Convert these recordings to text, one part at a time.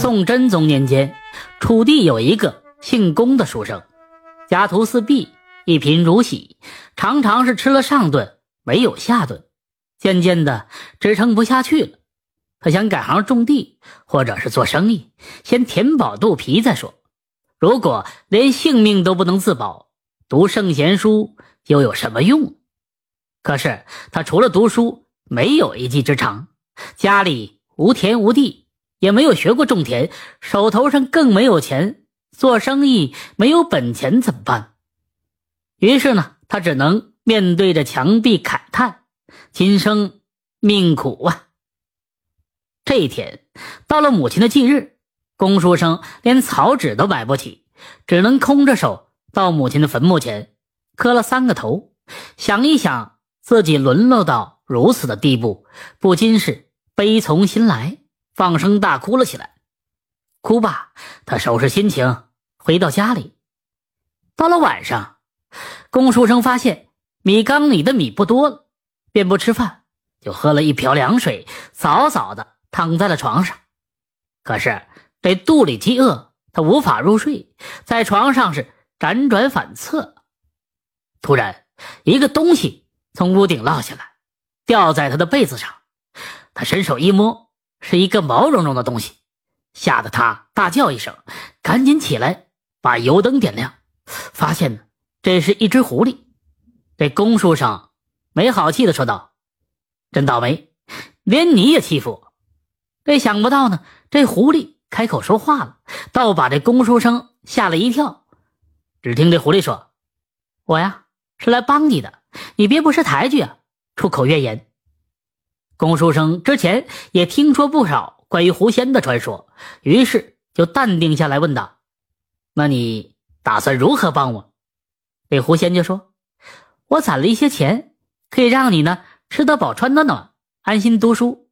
宋真宗年间，楚地有一个姓龚的书生，家徒四壁，一贫如洗，常常是吃了上顿没有下顿，渐渐的支撑不下去了。他想改行种地，或者是做生意，先填饱肚皮再说。如果连性命都不能自保，读圣贤书又有什么用？可是他除了读书，没有一技之长，家里无田无地。也没有学过种田，手头上更没有钱，做生意没有本钱怎么办？于是呢，他只能面对着墙壁慨叹：“今生命苦啊！”这一天到了母亲的忌日，龚书生连草纸都买不起，只能空着手到母亲的坟墓前磕了三个头，想一想自己沦落到如此的地步，不禁是悲从心来。放声大哭了起来，哭罢，他收拾心情，回到家里。到了晚上，龚书生发现米缸里的米不多了，便不吃饭，就喝了一瓢凉水，早早的躺在了床上。可是这肚里饥饿，他无法入睡，在床上是辗转反侧。突然，一个东西从屋顶落下来，掉在他的被子上，他伸手一摸。是一个毛茸茸的东西，吓得他大叫一声，赶紧起来把油灯点亮，发现呢，这是一只狐狸。这公书生没好气的说道：“真倒霉，连你也欺负我。”这想不到呢，这狐狸开口说话了，倒把这公书生吓了一跳。只听这狐狸说：“我呀是来帮你的，你别不识抬举啊，出口怨言。”龚书生之前也听说不少关于狐仙的传说，于是就淡定下来，问道：“那你打算如何帮我？”这狐仙就说：“我攒了一些钱，可以让你呢吃得饱、穿得暖，安心读书。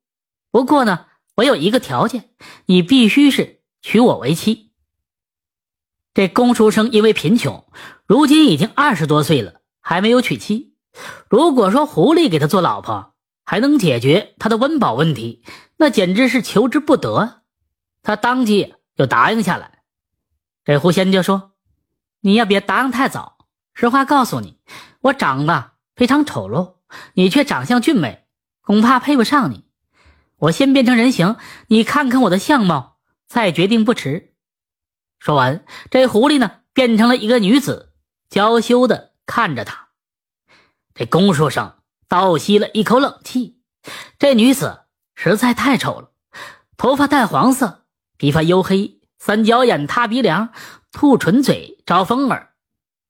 不过呢，我有一个条件，你必须是娶我为妻。”这龚书生因为贫穷，如今已经二十多岁了，还没有娶妻。如果说狐狸给他做老婆，还能解决他的温饱问题，那简直是求之不得。他当即就答应下来。这狐仙就说：“你也别答应太早。实话告诉你，我长得非常丑陋，你却长相俊美，恐怕配不上你。我先变成人形，你看看我的相貌，再决定不迟。”说完，这狐狸呢变成了一个女子，娇羞的看着他。这公书生。倒吸了一口冷气，这女子实在太丑了，头发淡黄色，皮发黝黑，三角眼、塌鼻梁、兔唇嘴，招风耳。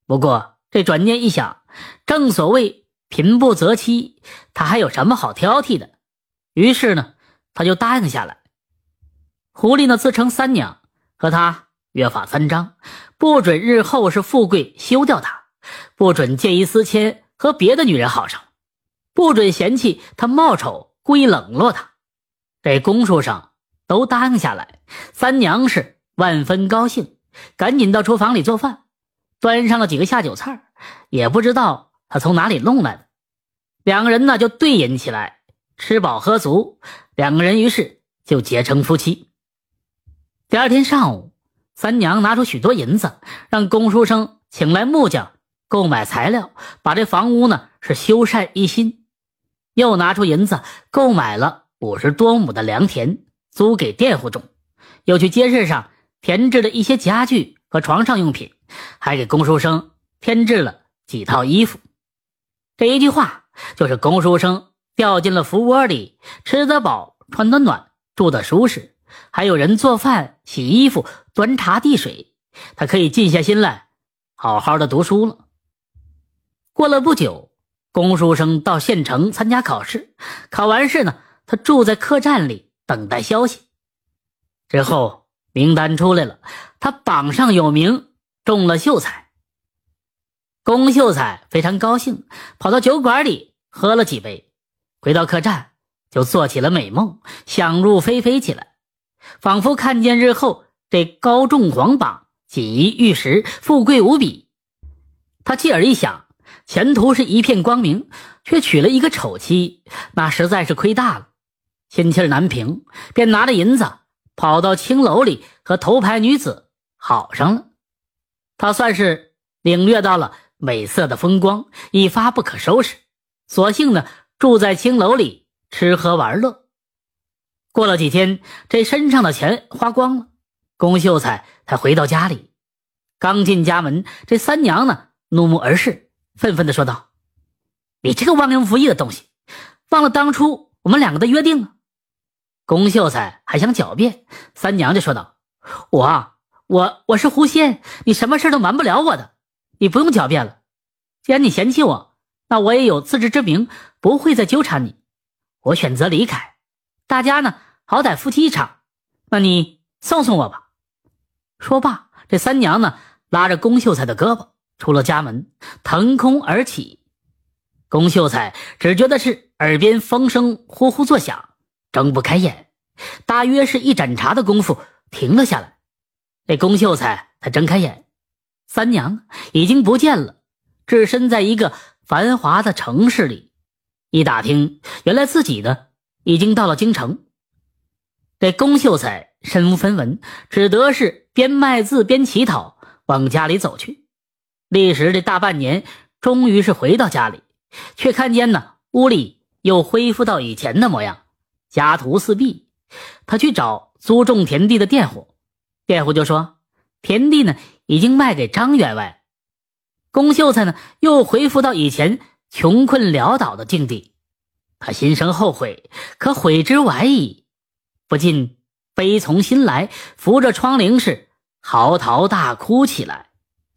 不过这转念一想，正所谓贫不择妻，他还有什么好挑剔的？于是呢，他就答应下来。狐狸呢自称三娘，和他约法三章：不准日后是富贵休掉他，不准见异思迁和别的女人好上。不准嫌弃他貌丑，故意冷落他。这公书上都答应下来，三娘是万分高兴，赶紧到厨房里做饭，端上了几个下酒菜也不知道他从哪里弄来的。两个人呢就对饮起来，吃饱喝足，两个人于是就结成夫妻。第二天上午，三娘拿出许多银子，让公书生请来木匠购买材料，把这房屋呢是修缮一新。又拿出银子购买了五十多亩的良田，租给佃户种。又去街市上添置了一些家具和床上用品，还给龚书生添置了几套衣服。这一句话就是龚书生掉进了福窝里，吃得饱，穿得暖，住得舒适，还有人做饭、洗衣服、端茶递水，他可以静下心来，好好的读书了。过了不久。公书生到县城参加考试，考完试呢，他住在客栈里等待消息。之后名单出来了，他榜上有名，中了秀才。龚秀才非常高兴，跑到酒馆里喝了几杯，回到客栈就做起了美梦，想入非非起来，仿佛看见日后这高中皇榜，锦衣玉食，富贵无比。他继而一想。前途是一片光明，却娶了一个丑妻，那实在是亏大了，心气难平，便拿着银子跑到青楼里和头牌女子好上了。他算是领略到了美色的风光，一发不可收拾，索性呢住在青楼里吃喝玩乐。过了几天，这身上的钱花光了，龚秀才才回到家里。刚进家门，这三娘呢怒目而视，愤愤地说道：“你这个忘恩负义的东西，忘了当初我们两个的约定了。”龚秀才还想狡辩，三娘就说道：“我啊我我是狐仙，你什么事都瞒不了我的，你不用狡辩了。既然你嫌弃我，那我也有自知之明，不会再纠缠你。我选择离开，大家呢好歹夫妻一场，那你送送我吧。”说罢，这三娘呢拉着龚秀才的胳膊出了家门，腾空而起。龚秀才只觉得是耳边风声呼呼作响。睁不开眼，大约是一盏茶的功夫，停了下来。这龚秀才才睁开眼，三娘已经不见了，置身在一个繁华的城市里。一打听，原来自己呢已经到了京城。这龚秀才身无分文，只得是边卖字边乞讨，往家里走去。历时这大半年，终于是回到家里，却看见呢屋里又恢复到以前的模样。家徒四壁，他去找租种田地的佃户，佃户就说田地呢已经卖给张员外。龚秀才呢又恢复到以前穷困潦倒的境地，他心生后悔，可悔之晚矣，不禁悲从心来，扶着窗棂是嚎啕大哭起来。